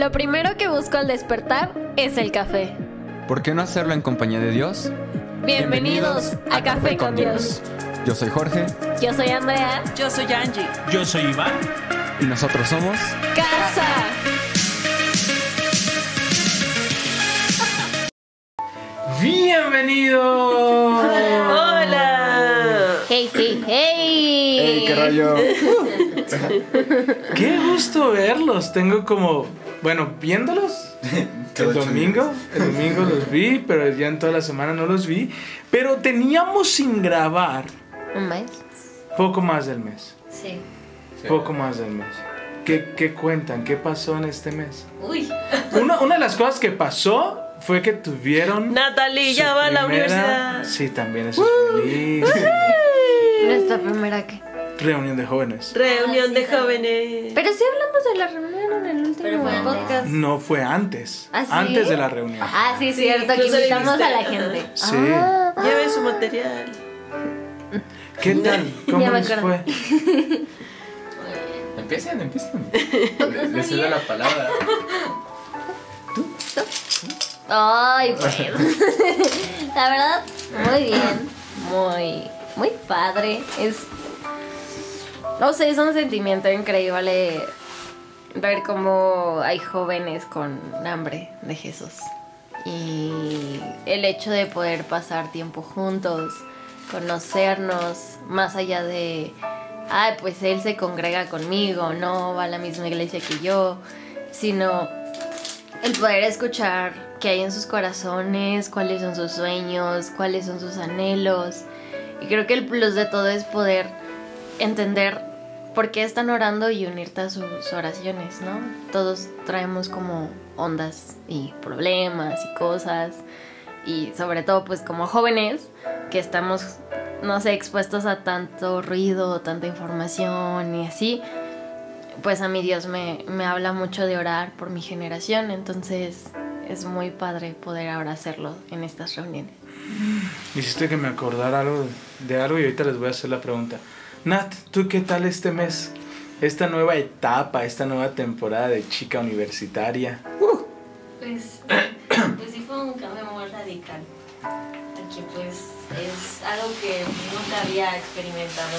Lo primero que busco al despertar es el café. ¿Por qué no hacerlo en compañía de Dios? Bienvenidos, a, Café con Dios. Yo soy Jorge Yo soy Andrea. Yo soy Angie. Yo soy Iván. y nosotros somos... Casa. ¡Bienvenidos! ¡Hola! Hey, hey, hey. ¡Ey, qué rollo! ¡Qué gusto verlos! Tengo como... Bueno, viéndolos el domingo, el domingo los vi, pero ya en toda la semana no los vi. Pero teníamos sin grabar Un mes. poco más del mes. Sí. Poco más del mes. ¿Qué, qué cuentan? ¿Qué pasó en este mes? Uy. Una, una de las cosas que pasó fue que tuvieron... Natalie ya va a la primera- universidad. Sí, también eso es feliz. Nuestra primera que. Reunión de jóvenes. Reunión de jóvenes. Pero sí hablamos de la reunión en el último Pero fue antes. podcast. No fue antes. ¿Ah, sí? Antes de la reunión. Ah, sí, cierto, que incluso invitamos a la gente. Sí. Ah. Lleve su material. ¿Qué tal? ¿Cómo Ya me les acuerdo. fue? Empiecen, empiecen. Les cedo la palabra. Ay, pues. La verdad, muy bien. Muy, muy padre. Es. No sé, es un sentimiento increíble ver cómo hay jóvenes con hambre de Jesús. Y el hecho de poder pasar tiempo juntos, conocernos, más allá de, ay, pues él se congrega conmigo, no va a la misma iglesia que yo, sino el poder escuchar qué hay en sus corazones, cuáles son sus sueños, cuáles son sus anhelos. Y creo que el plus de todo es poder entender por qué están orando y unirte a sus oraciones, ¿no? Todos traemos como ondas y problemas y cosas. Y sobre todo pues como jóvenes que estamos, no sé, expuestos a tanto ruido, tanta información y así pues a mi Dios me, me habla mucho de orar por mi generación, entonces es muy padre poder ahora hacerlo en estas reuniones. Hiciste que me acordara algo de algo y ahorita les voy a hacer la pregunta. Nat, ¿tú qué tal este mes? Esta nueva etapa, esta nueva temporada de chica universitaria. Pues, pues sí fue un cambio muy radical. Aquí pues es algo que nunca había experimentado.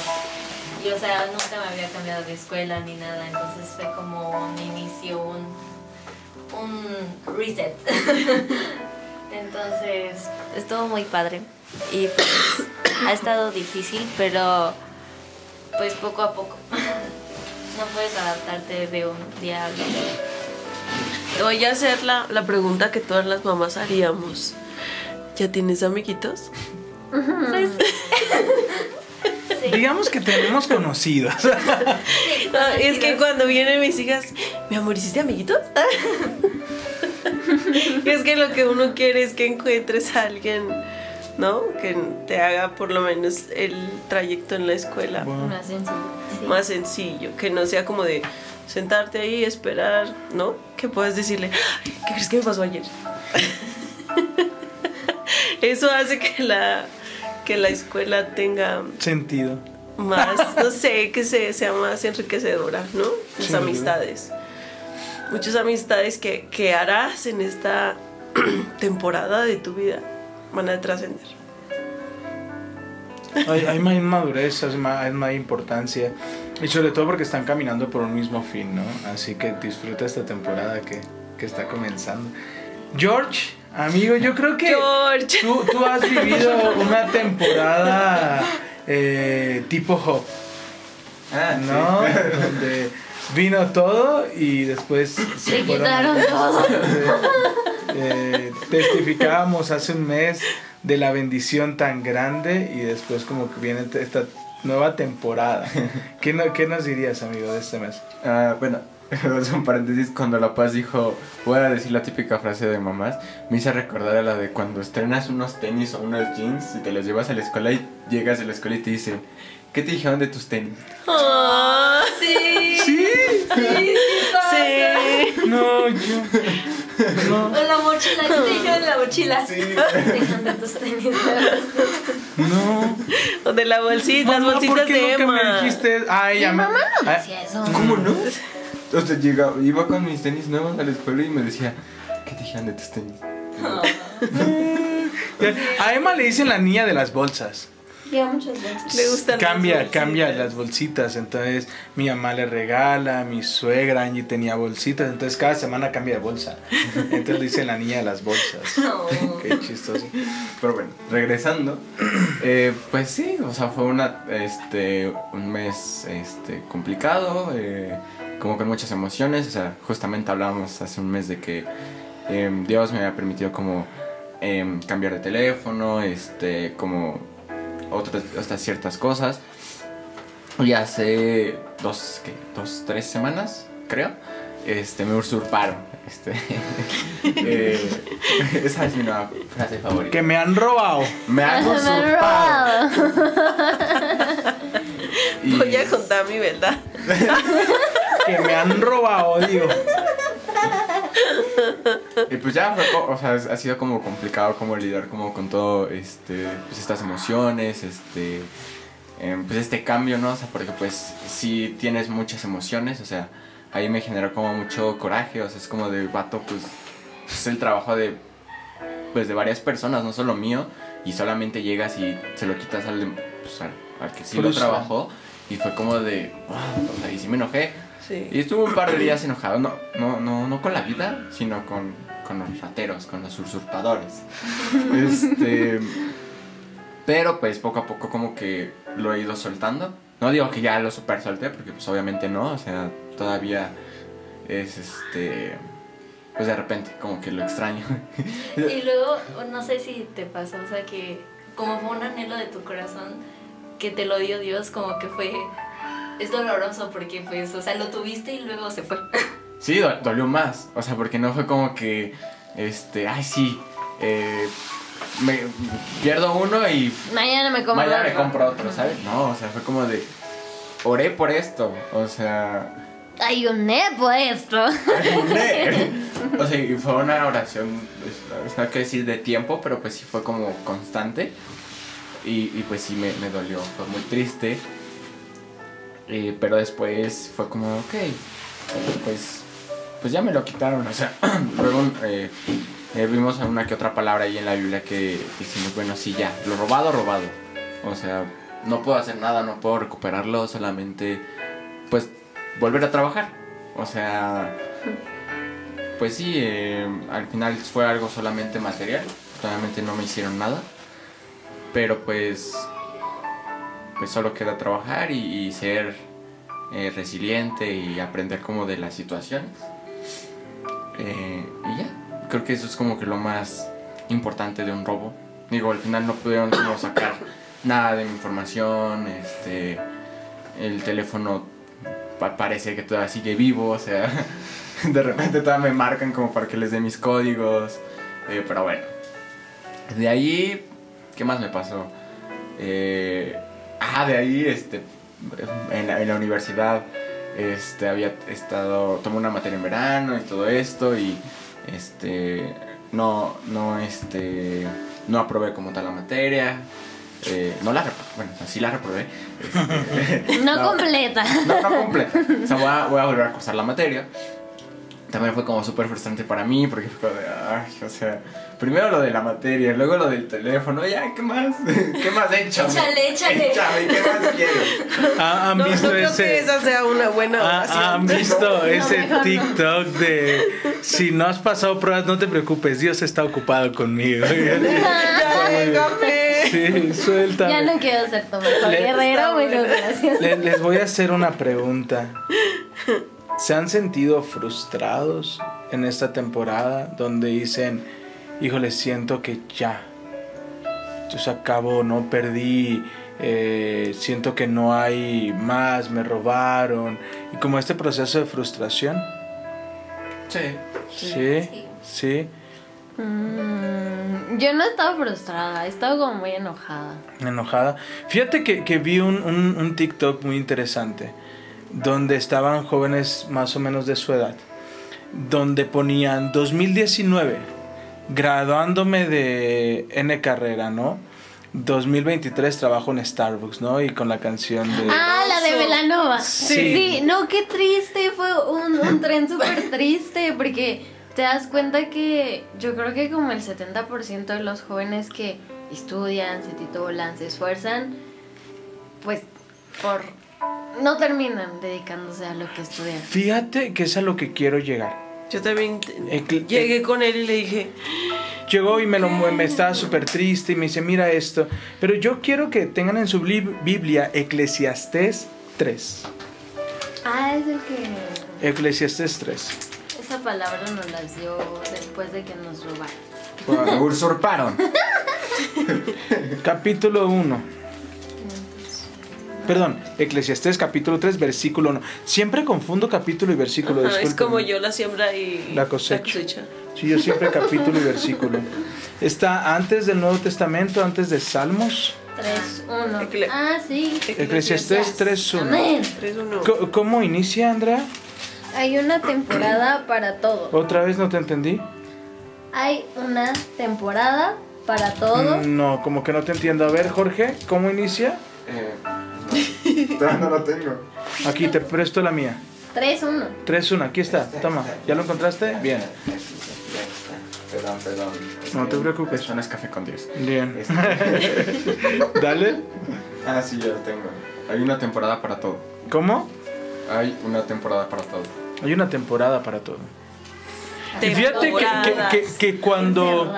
Y o sea, nunca me había cambiado de escuela ni nada. Entonces fue como un inicio, un, un reset. Entonces estuvo muy padre. Y pues ha estado difícil, pero pues poco a poco. No puedes adaptarte de un día al otro. Te voy a hacer la, la pregunta que todas las mamás haríamos. ¿Ya tienes amiguitos? Digamos que tenemos conocidos. Ah, es que cuando vienen mis hijas, mi amor, ¿hiciste amiguitos? es que lo que uno quiere es que encuentres a alguien, ¿no? Que te haga por lo menos el trayecto en la escuela Wow. Más sencillo. sí. más sencillo, que no sea como de sentarte ahí, esperar, ¿no? Que puedas decirle, "Ay, ¿qué crees que me pasó ayer? Eso hace que la, que la escuela tenga Sentido. más, no sé, que se, sea más enriquecedora, ¿no? Las amistades. Muchas amistades que, que harás en esta temporada de tu vida van a trascender. Hay, hay más madurez, hay más, hay más importancia. Y sobre todo porque están caminando por un mismo fin, ¿no? Así que disfruta esta temporada que, que está comenzando. George, amigo, yo creo que George. Tú, tú has vivido una temporada eh, tipo Hop, Ah, ¿no? Donde vino todo y después se Se fueron- quitaron todo. Eh, testificábamos hace un mes de la bendición tan grande y después como que viene esta nueva temporada. ¿Qué, no- qué nos dirías, amigo, de este mes? Ah, bueno, es un paréntesis. Cuando La Paz dijo, voy a decir la típica frase de mamás, me hice recordar a la de cuando estrenas unos tenis o unos jeans y te los llevas a la escuela y llegas a la escuela y te dicen, ¿qué te dijeron de tus tenis? Ah, Sí, Sí, sí, sí. no, yo. No, O la mochila, ¿qué te dijeron de la mochila? Sí. Dejan de tus tenis. no. O de la bolsita, las bolsitas ¿por qué de nunca Emma. me dijiste? Ay, ya me. mamá no Ay, decía eso. ¿Cómo no? O sea, llegaba, iba con mis tenis nuevos a la escuela y me decía, ¿qué te dijeron de tus tenis? A Emma le dicen la niña de las bolsas. Lleva muchas veces. Le gustan Cambia, cambia las bolsitas. Entonces, mi mamá le regala, mi suegra Angie tenía bolsitas. Entonces, cada semana cambia de bolsa. Entonces, le dicen la niña de las bolsas. No. Qué chistoso. Pero bueno, regresando, eh, pues sí, o sea, fue una, este, un mes este, complicado, eh, como con muchas emociones, o sea, justamente hablábamos hace un mes de que em, Dios me había permitido como em, cambiar de teléfono, este, como otras, otras ciertas cosas. Y hace dos, ¿qué? Dos, tres semanas, creo, este, me usurparon. Este, eh, esa es mi nueva frase favorita. Que me han robado. Me han Me han usurpado. Voy a contar mi verdad. Que me han robado, digo. Y pues ya fue, o sea, ha sido como complicado como lidiar como con todo, este, pues estas emociones, este, em, pues este cambio, ¿no? O sea, porque pues si tienes muchas emociones, o sea, ahí me generó como mucho coraje, o sea, es como de vato, pues, es el trabajo de, pues de varias personas, no solo mío, y solamente llegas y se lo quitas al, pues, al, al que sí lo trabajó, y fue como de, wow, o sea, y sí me enojé, Sí. y estuve un par de días enojado, no, no, no, no con la vida, sino con, con los rateros, con los usurpadores. Este, pero pues poco a poco como que lo he ido soltando. No digo que ya lo super solté, porque pues obviamente no, o sea, todavía es este, pues de repente como que lo extraño. Y luego, no sé si te pasó, o sea, que como fue un anhelo de tu corazón, que te lo dio Dios, como que fue... Es doloroso porque, pues, o sea, lo tuviste y luego se fue. Sí, do- dolió más. O sea, porque no fue como que, este, ay, sí, eh, me pierdo uno y Mañana me compro. mañana me otro. compro otro, ¿sabes? No, o sea, fue como de, oré por esto. O sea, Ayuné por esto. ayuné. o sea, y fue una oración, pues, no hay que decir de tiempo, pero pues sí fue como constante. Y, y pues sí me, me dolió, fue muy triste. Eh, pero después fue como, ok, pues, pues ya me lo quitaron. O sea, luego eh, eh, vimos una que otra palabra ahí en la Biblia que decimos, bueno, sí, ya, lo robado, robado. O sea, no puedo hacer nada, no puedo recuperarlo, solamente, pues, volver a trabajar. O sea, pues sí, al final fue algo solamente material, realmente no me hicieron nada. Pero pues, pues solo queda trabajar y, ser eh, resiliente y aprender como de las situaciones. Eh, y ya, creo que eso es como que lo más importante de un robo. Digo, al final no pudieron sacar nada de mi información, este, el teléfono pa- parece que todavía sigue vivo, o sea, de repente todavía me marcan como para que les dé mis códigos, eh, pero bueno. De ahí, ¿qué más me pasó? Eh, ah, de ahí, este, en la, en la universidad, este, había estado, tomé una materia en verano y todo esto y, este, no, no, este, no aprobé como tal la materia. eh, no la reprobé, bueno, sí la reprobé. este, No, completa. no, no completa. O sea, voy a, voy a volver a cursar la materia. También fue como súper frustrante para mí porque fue como de, ay, o sea, primero lo de la materia, luego lo del teléfono, ya, ¿qué más? ¿Qué más? Échame. Échale, échale. Échame, ¿qué más quieres? ¿Ha- ¿Han No, no visto creo ese? que esa sea una buena ¿Ha- oración. ¿Han visto ese no. TikTok de si no has pasado pruebas, no te preocupes, Dios está ocupado conmigo? Ya, déjame. Sí, suéltame. Ya no quiero ser tu guerrero, buena. gracias. Le- les voy a hacer una pregunta. ¿Se han sentido frustrados en esta temporada donde dicen, híjole, siento que ya, yo se acabó, no perdí, eh, siento que no hay más, me robaron? Y como este proceso de frustración. Sí. Sí, Sí. sí. Mm, yo no he estado frustrada, he estado como muy enojada. enojada. Fíjate que, que vi un, un- un TikTok muy interesante donde estaban jóvenes más o menos de su edad, donde ponían 2019, graduándome de N carrera, ¿no? 2023 trabajo en Starbucks, ¿no? Y con la canción de... Ah, la de. Velanova. Sí. Sí. no, qué triste. Fue un, un tren súper triste porque te das cuenta que yo creo que como el 70% de los jóvenes que estudian, se titulan, se esfuerzan, pues por no terminan dedicándose a lo que estudian. Fíjate que es a lo que quiero llegar. Yo también te- Ecl- llegué con él y le dije, Llegó y me lo me estaba súper triste y me dice, mira esto. Pero yo quiero que tengan en su bli- Biblia Eclesiastés 3. Ah, es el que... Eclesiastés 3. Esa palabra nos las dio después de que nos robaron. Bueno, usurparon. Capítulo 1. Perdón, Eclesiastés capítulo 3, versículo 1. Siempre confundo capítulo y versículo. "Ajá, es como yo la siembra y La cosecha. Sí, yo siempre capítulo y versículo. Está antes del Nuevo Testamento, antes de Salmos. 3, 1. Ecle- Ah, sí. Eclesiastés 3, 1. Amén. 3-1. Co- ¿Cómo inicia, Andrea? Hay una temporada para todo. Otra vez no te entendí. Hay una temporada para todo. Mm, No, como que no te entiendo. A ver, Jorge, ¿cómo inicia? Eh, todavía no lo tengo. Aquí te presto la mía. 3, 1. 3, 1, aquí está. Toma. ¿Ya lo encontraste? Bien. Perdón, perdón. No te preocupes. Eso no es café con Dios. Bien. Este- Dale. Ah, sí, ya lo tengo. Hay una temporada para todo. ¿Cómo? Hay una temporada para todo. Hay una temporada para todo. Y fíjate que, que- que- que cuando,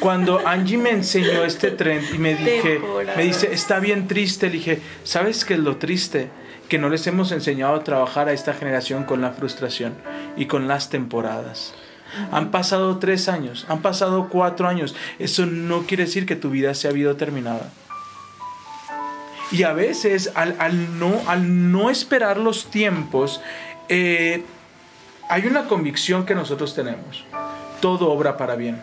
cuando Angie me enseñó este tren y me dije, Temporadas. me dice, está bien triste, le dije, ¿sabes qué es lo triste? Que no les hemos enseñado a trabajar a esta generación con la frustración y con las temporadas. Han pasado tres años, han pasado cuatro años. Eso no quiere decir que tu vida se ha habido terminada. Y a veces, al, al no, al no esperar los tiempos, eh, hay una convicción que nosotros tenemos. Todo obra para bien.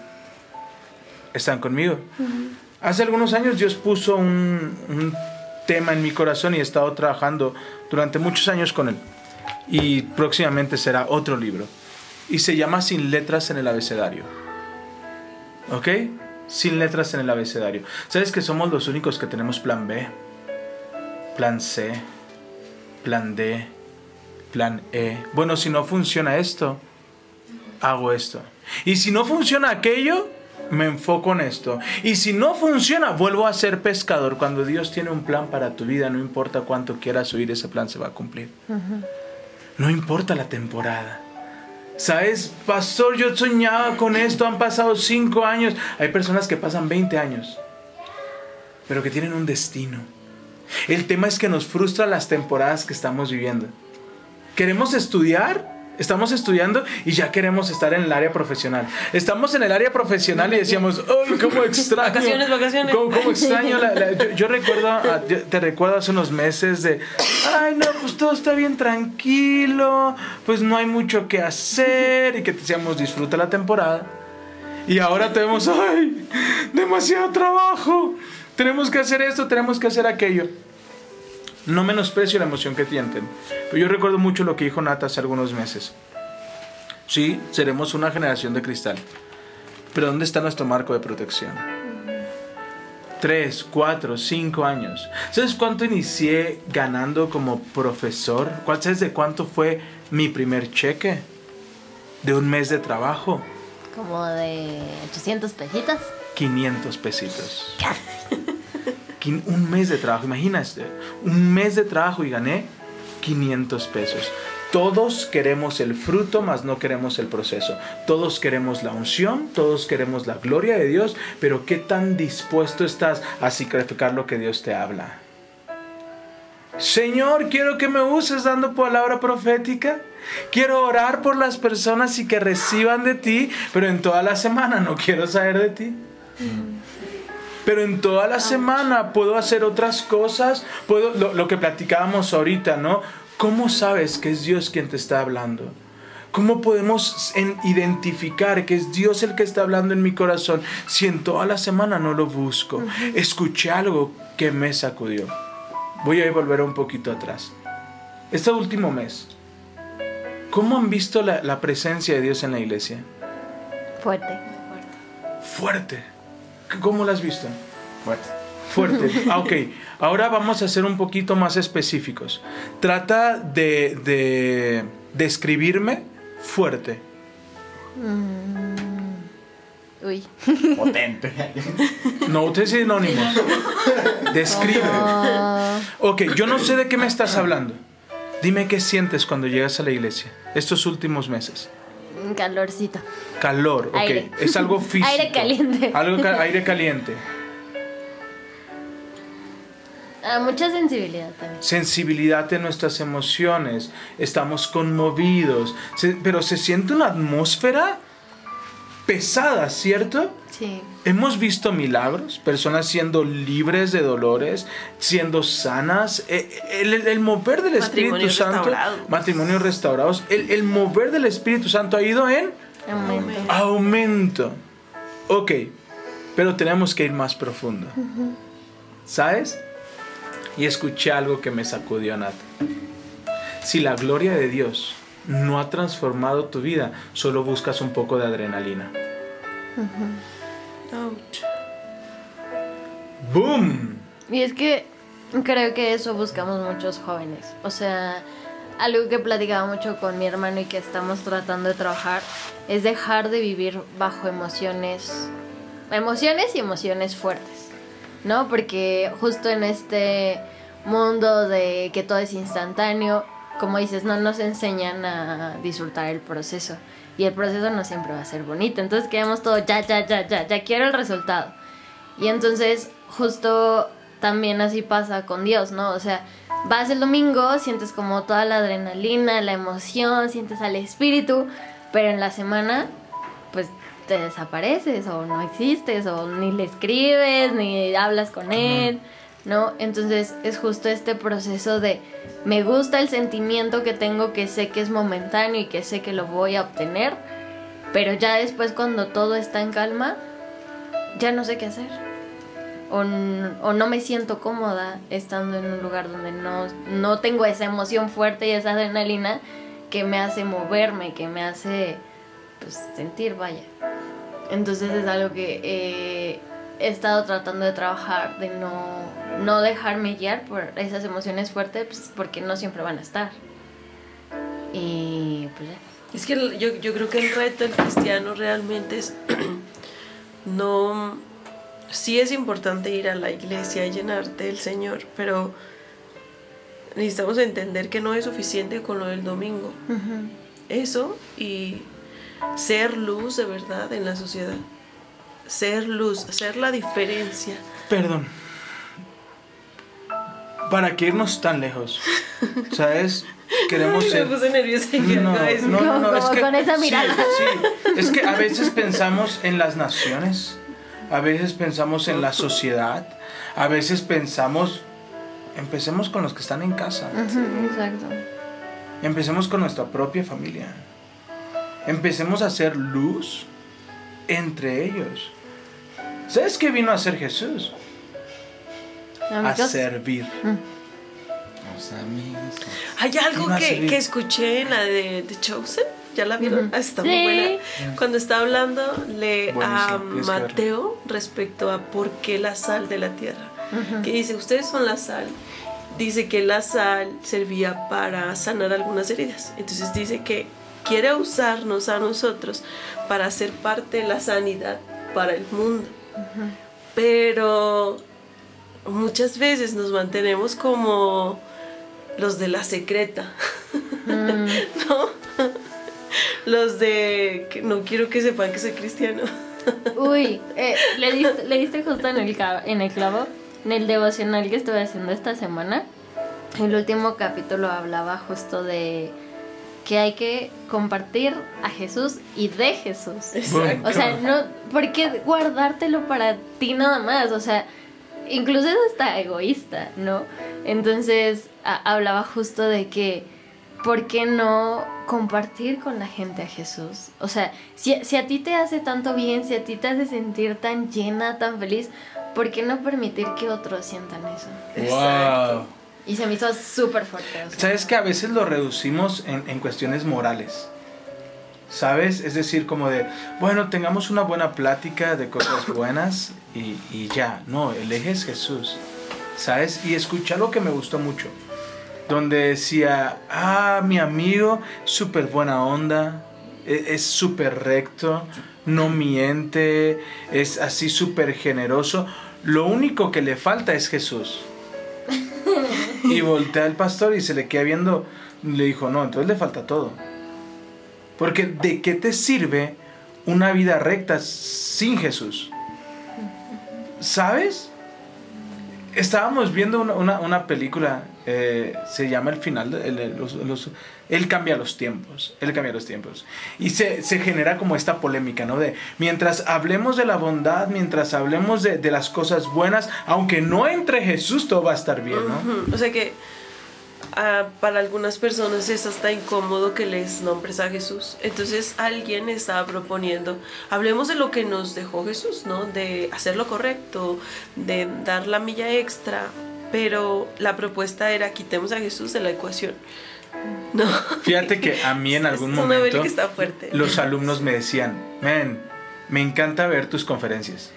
¿Están conmigo? Hace algunos años Dios puso un, un tema en mi corazón y he estado trabajando durante muchos años con él. Y próximamente será otro libro. Y se llama Sin letras en el abecedario. ¿Ok? Sin letras en el abecedario. ¿Sabes que somos los únicos que tenemos plan B? Plan C. Plan D. Plan E. Bueno, si no funciona esto, hago esto. Y si no funciona aquello, me enfoco en esto. Y si no funciona, vuelvo a ser pescador. Cuando Dios tiene un plan para tu vida, no importa cuánto quieras oír, ese plan se va a cumplir. No importa la temporada. ¿Sabes? Pastor, yo soñaba con esto, han pasado cinco años. Hay personas que pasan 20 años, pero que tienen un destino. El tema es que nos frustra las temporadas que estamos viviendo. Queremos estudiar, estamos estudiando y ya queremos estar en el área profesional. Estamos en el área profesional y decíamos, ¡ay, cómo extraño! Vacaciones, vacaciones. ¿Cómo, cómo extraño? la- la- yo, yo recuerdo, yo te recuerdo hace unos meses de, ¡ay, no, pues todo está bien tranquilo! Pues no hay mucho que hacer y que te decíamos, disfruta la temporada. Y ahora tenemos, ¡ay, demasiado trabajo! Tenemos que hacer esto, tenemos que hacer aquello. No menosprecio la emoción que sienten. Pero yo recuerdo mucho lo que dijo Nata hace algunos meses. Sí, seremos una generación de cristal. Pero ¿dónde está nuestro marco de protección? Tres, cuatro, cinco años. ¿Sabes cuánto inicié ganando como profesor? ¿Cuál- ¿Sabes de cuánto fue mi primer cheque? De un mes de trabajo. Como de 800 pejitas. 500 pesitos. Quin- Un mes de trabajo, imagínate. Un mes de trabajo y gané 500 pesos. Todos queremos el fruto, mas no queremos el proceso. Todos queremos la unción, todos queremos la gloria de Dios, pero ¿qué tan dispuesto estás a sacrificar lo que Dios te habla? Señor, quiero que me uses dando palabra profética. Quiero orar por las personas y que reciban de ti, pero en toda la semana no quiero saber de ti. Pero en toda la semana puedo hacer otras cosas. Puedo, lo, lo que platicábamos ahorita, ¿no? ¿Cómo sabes que es Dios quien te está hablando? ¿Cómo podemos en- identificar que es Dios el que está hablando en mi corazón si en toda la semana no lo busco? Escuché algo que me sacudió. Voy a volver un poquito atrás. Este último mes, ¿cómo han visto la, la presencia de Dios en la iglesia? Fuerte. Fuerte. ¿Cómo la has visto? Fuerte. Fuerte. Ah, ok. Ahora vamos a ser un poquito más específicos. Trata de, de describirme fuerte. Uy. Potente. No uses sinónimos. Describe. Ah, Ok, yo no sé de qué me estás hablando. Dime qué sientes cuando llegas a la iglesia estos últimos meses. Calorcito. Calor, ok. Aire. Es algo físico. Aire caliente. Algo ca- aire caliente. Ah, mucha sensibilidad también. Sensibilidad en nuestras emociones. Estamos conmovidos. Se- pero se siente una atmósfera pesada, ¿cierto? Sí. Hemos visto milagros, personas siendo libres de dolores, siendo sanas, eh, el, el- el mover del Espíritu Matrimonios Santo, restaurados. matrimonios restaurados, el, el mover del Espíritu Santo ha ido en Aumento. aumento. Ok, pero tenemos que ir más profundo. ¿Sabes? Y escuché algo que me sacudió, Nat. Si la gloria de Dios no ha transformado tu vida, solo buscas un poco de adrenalina. Ouch. ¡Boom! Y es que creo que eso buscamos muchos jóvenes. O sea, algo que platicaba mucho con mi hermano y que estamos tratando de trabajar es dejar de vivir bajo emociones, emociones y emociones fuertes, ¿no? Porque justo en este mundo de que todo es instantáneo, como dices, no nos enseñan a disfrutar el proceso. Y el proceso no siempre va a ser bonito. Entonces queremos todo ya, ya, ya, ya, ya quiero el resultado. Y entonces justo también así pasa con Dios, ¿no? O sea, vas el domingo, sientes como toda la adrenalina, la emoción, sientes al espíritu, pero en la semana pues te desapareces o no existes o ni le escribes ni hablas con él, ¿no? Entonces es justo este proceso de me gusta el sentimiento que tengo que sé que es momentáneo y que sé que lo voy a obtener, pero ya después cuando todo está en calma, ya no sé qué hacer. O, o no me siento cómoda estando en un lugar donde no, no tengo esa emoción fuerte y esa adrenalina que me hace moverme, que me hace pues, sentir, vaya. Entonces es algo que eh, he estado tratando de trabajar, de no, no dejarme guiar por esas emociones fuertes, pues, porque no siempre van a estar. Y pues. Es que yo, yo creo que el reto del cristiano realmente es no sí es importante ir a la iglesia y llenarte del Señor, pero necesitamos entender que no es suficiente con lo del domingo. Eso y ser luz de verdad en la sociedad. Ser luz, hacer la diferencia. Perdón. ¿Para qué irnos tan lejos? ¿Sabes? Queremos Ay, ser... Me puse nerviosa y No, no, no, no, es que... con esa sí, mirada. sí, es que a veces pensamos en las naciones, a veces pensamos en la sociedad, a veces pensamos... Empecemos con los que están en casa, Exacto. empecemos con nuestra propia familia, empecemos a hacer luz entre ellos. ¿Sabes qué vino a hacer Jesús? A servir. Los amigos. Hay algo que, que escuché en la de The Chosen. ¿Ya la vieron? Ah, está Sí. muy buena. Cuando está hablando le, a. Mateo respecto a por qué la sal de la tierra. Que dice, ustedes son la sal. Dice que la sal servía para sanar algunas heridas. Entonces dice que quiere usarnos a nosotros para ser parte de la sanidad para el mundo. Pero muchas veces nos mantenemos como los de la secreta, ¿no? Los de que no quiero que sepan que soy cristiano. Uy, eh, le, diste, le diste justo en el, en el clavo. En el devocional que estuve haciendo esta semana, el último capítulo hablaba justo de que hay que compartir a Jesús y de Jesús. Exacto. O sea, no, ¿por qué guardártelo para ti nada más? O sea, incluso es hasta egoísta, ¿no? Entonces a- hablaba justo de que, ¿por qué no compartir con la gente a Jesús? O sea, si, si a ti te hace tanto bien, si a ti te hace sentir tan llena, tan feliz, ¿por qué no permitir que otros sientan eso? Wow. Y se me hizo súper fuerte. o sea. Sabes que a veces lo reducimos en, en cuestiones morales. ¿sabes? Es decir, como de, bueno, tengamos una buena plática de cosas buenas y, y ya. No, el eje es Jesús, ¿sabes? Y escucha lo que me gustó mucho, donde decía, ah, mi amigo, súper buena onda, e- es súper recto, no miente, es así súper generoso. Lo único que le falta es Jesús. Y voltea el pastor y se le queda viendo. Le dijo, no, entonces le falta todo. Porque ¿de qué te sirve una vida recta sin Jesús? ¿Sabes? Estábamos viendo una, una- película, eh, se llama El final, el- los- los- Él cambia los tiempos, Él cambia los tiempos. Y se, se genera como esta polémica, ¿no? De mientras hablemos de la bondad, mientras hablemos de, de las cosas buenas, aunque no entre Jesús, todo va a estar bien, ¿no? Ujú. O sea que ah, para algunas personas es hasta incómodo que les nombres a Jesús. Entonces alguien estaba proponiendo, hablemos de lo que nos dejó Jesús, ¿no? De hacer lo correcto, de dar la milla extra. Pero la propuesta era quitemos a Jesús de la ecuación. No. Fíjate que a mí en algún Es momento está fuerte. los alumnos me decían, men, me encanta ver tus conferencias.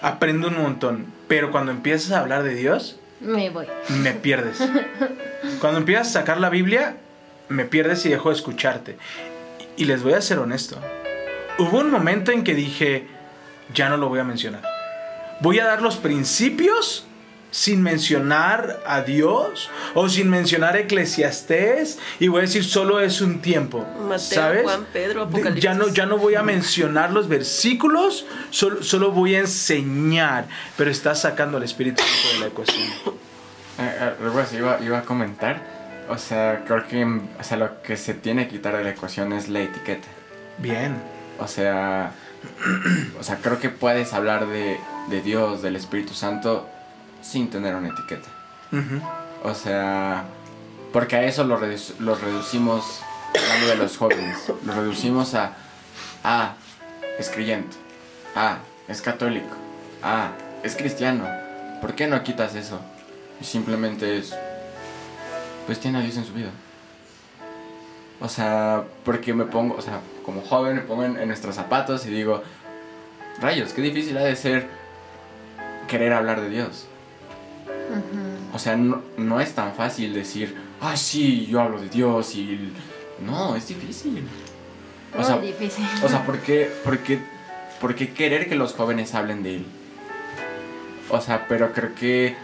Aprendo un montón, pero cuando empiezas a hablar de Dios, Me voy. me pierdes. Cuando empiezas a sacar la Biblia, me pierdes y dejo de escucharte. Y les voy a ser honesto. Hubo un momento en que dije, ya no lo voy a mencionar. Voy a dar los principios sin mencionar a Dios o sin mencionar Eclesiastés y voy a decir solo es un tiempo. Mateo, ¿Sabes? Juan, Pedro, Apocalipsis. Ya no, ya no voy a mencionar los versículos, solo, solo voy a enseñar, pero estás sacando al Espíritu Santo de la ecuación. Eh, eh, luego se iba, iba a comentar, o sea, creo que o sea, lo que se tiene que quitar de la ecuación es la etiqueta. Bien. O sea, o sea, creo que puedes hablar de, de Dios, del Espíritu Santo, sin tener una etiqueta. O sea, porque a eso lo, redu- lo reducimos, hablando de los jóvenes, lo reducimos a, ah, es creyente, ah, es católico, ah, es cristiano. ¿Por qué no quitas eso? Y simplemente es, pues tiene a Dios en su vida. O sea, porque me pongo, o sea, como joven me pongo en, en nuestros zapatos y digo, rayos, qué difícil ha de ser querer hablar de Dios. O sea, no, no es tan fácil decir, ah, sí, yo hablo de Dios y... No, es difícil. O Muy sea, difícil. o sea, ¿por qué, por, qué, por qué querer que los jóvenes hablen de él? O sea, pero creo que,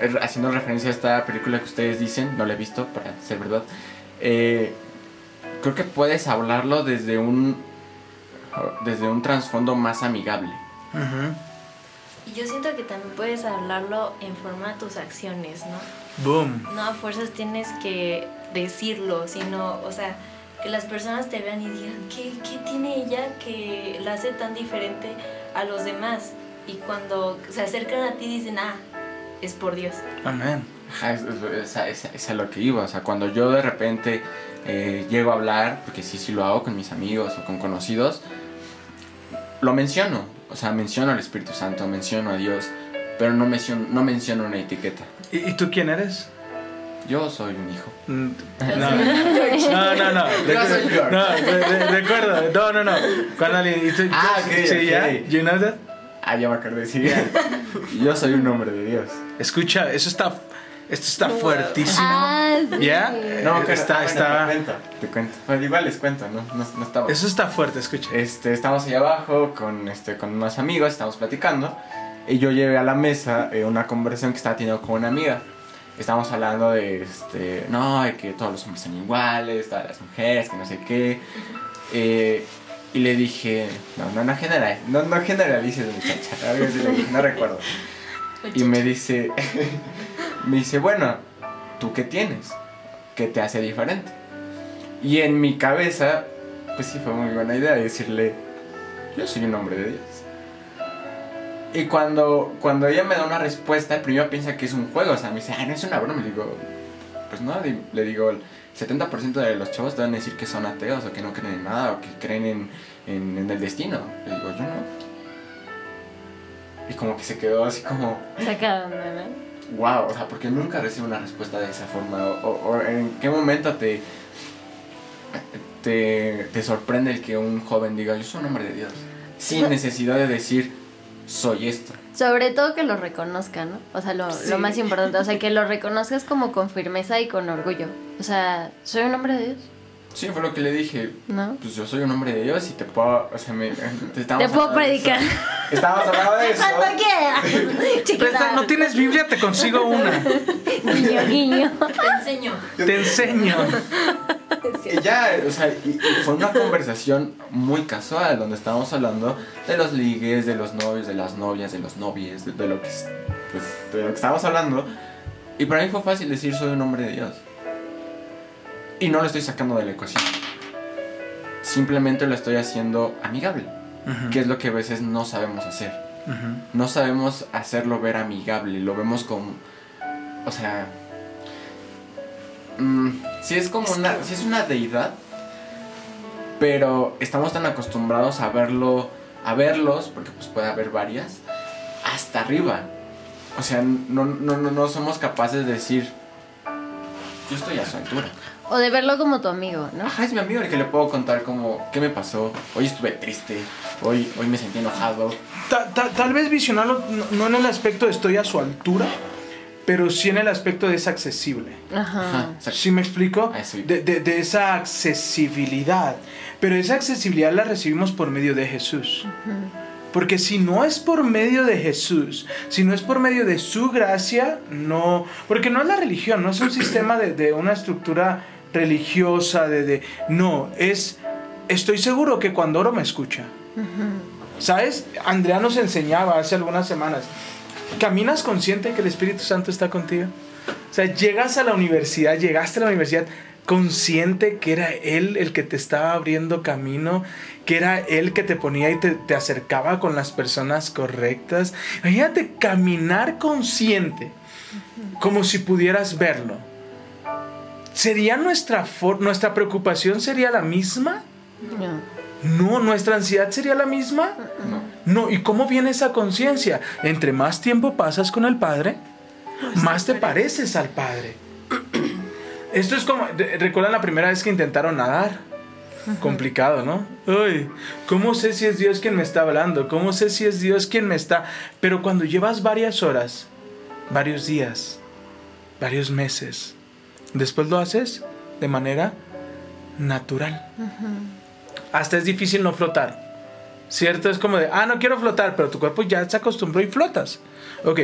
eh, haciendo referencia a esta película que ustedes dicen, no la he visto, para ser verdad, eh, creo que puedes hablarlo desde un, desde un trasfondo más amigable. Ujú. Y yo siento que también puedes hablarlo en forma de tus acciones, ¿no? Boom. No a fuerzas tienes que decirlo, sino, o sea, que las personas te vean y digan, ¿qué, qué tiene ella que la hace tan diferente a los demás? Y cuando se acercan a ti dicen, ah, es por Dios. Amén. Ajá, es, es- es- es- es a lo que iba. O sea, cuando yo de repente eh, llego a hablar, porque sí, sí lo hago con mis amigos o con conocidos, lo menciono. O sea, menciono al Espíritu Santo, menciono a Dios, pero no menciono, no menciono una etiqueta. ¿Y, y tú quién eres? Yo soy un hijo. Mm, No, no, no. no. Yo soy George. No, re- re- recuerdo. No, no, no. Cuando alguien. ¿y tú- Ah, tú- ok, sí, ya? ok. You know that? Ah, ya me acordé, sí. Yo soy un hombre de Dios. Escucha, eso está. Esto está fuertísimo. Ah, sí. ¿Ya? No, que está, está. Te cuento, te cuento. Bueno, igual les cuento, ¿no? No, no estaba. Eso está fuerte, escucha. Este, estamos allá abajo con, este, con unos amigos, estamos platicando. Y yo llevé a la mesa eh, una conversación que estaba teniendo con una amiga. Estamos hablando de, este, no, de que todos los hombres son iguales, todas las mujeres, que no sé qué. Eh, y le dije, no, no, no, general, no, no generalices, muchacha. Le dije, no recuerdo. Y me dice, me dice, bueno, ¿tú qué tienes? ¿Qué te hace diferente? Y en mi cabeza, pues sí fue muy buena idea decirle, yo soy un hombre de Dios. Y cuando, cuando ella me da una respuesta, primero piensa que es un juego, o sea, me dice, ah, no es una broma. Le digo, pues no, le digo, el 70% de los chavos te van a decir que son ateos o que no creen en nada o que creen en, en, el destino. Le digo, yo no. Y como que se quedó así como, Sacando, ¿no? Wow, o sea, porque nunca recibo una respuesta de esa forma. O, o- en qué momento te, te, te sorprende el que un joven diga, yo soy un hombre de Dios. Sin necesidad de decir, soy esto. Sobre todo que lo reconozca, ¿no? O sea, lo, Sí. lo más importante. O sea, que lo reconozcas como con firmeza y con orgullo. O sea, soy un hombre de Dios, Sí, fue lo que le dije. ¿no? Pues yo soy un hombre de Dios y te puedo, o sea, me, te, Te puedo predicar. Estábamos hablando de eso. Chiquita. ¿No tienes Biblia? Te consigo una. Guiño, guiño. Te enseño. Te enseño. Y ya, o sea, y, y fue una conversación muy casual donde estábamos hablando de los ligues, de los novios, de las novias, de los novies, de, de lo que es- pues, de lo que estábamos hablando. Y para mí fue fácil decir soy un hombre de Dios. Y no lo estoy sacando de la ecuación. Simplemente lo estoy haciendo amigable, Ujú, que es lo que a veces no sabemos hacer. No sabemos hacerlo ver amigable, lo vemos como. O sea. mm, si es como una. Si es una deidad. Pero estamos tan acostumbrados a verlo. A verlos, porque pues puede haber varias. Hasta arriba. O sea, no, no, no, no somos capaces de decir. Yo estoy a su altura. O de verlo como tu amigo, ¿no? Ajá, es mi amigo el que le puedo contar como. ¿Qué me pasó? Hoy estuve triste. Hoy, hoy me sentí enojado. Ta- ta- tal vez visionarlo no, no en el aspecto de estoy a su altura, pero sí en el aspecto de es accesible. Ajá, Ajá. ¿Sí me explico? De, de- de esa accesibilidad. Pero esa accesibilidad la recibimos por medio de Jesús. Porque si no es por medio de Jesús, si no es por medio de su gracia, no. Porque no es la religión, no es un sistema de, de una estructura religiosa, de, de. No, es. Estoy seguro que cuando oro me escucha. ¿Sabes? Andrea nos enseñaba hace algunas semanas. ¿Caminas consciente que el Espíritu Santo está contigo? O sea, llegas a la universidad, llegaste a la universidad consciente que era Él el que te estaba abriendo camino, que era Él que te ponía y te, te acercaba con las personas correctas. Imagínate caminar consciente, como si pudieras verlo. ¿Sería nuestra, for- nuestra preocupación sería la misma? No. No, nuestra ansiedad sería la misma. No. No, ¿y cómo viene esa conciencia? Entre más tiempo pasas con el Padre, más te pareces al Padre. Esto es como, ¿recuerdan la primera vez que intentaron nadar? Complicado, ¿no? Ay, ¿cómo sé si es Dios quien me está hablando? ¿Cómo sé si es Dios quien me está...? Pero cuando llevas varias horas, varios días, varios meses, después lo haces de manera natural. Hasta es difícil no flotar. ¿Cierto? Es como de, ah, no quiero flotar, pero tu cuerpo ya se acostumbró y flotas. Ok.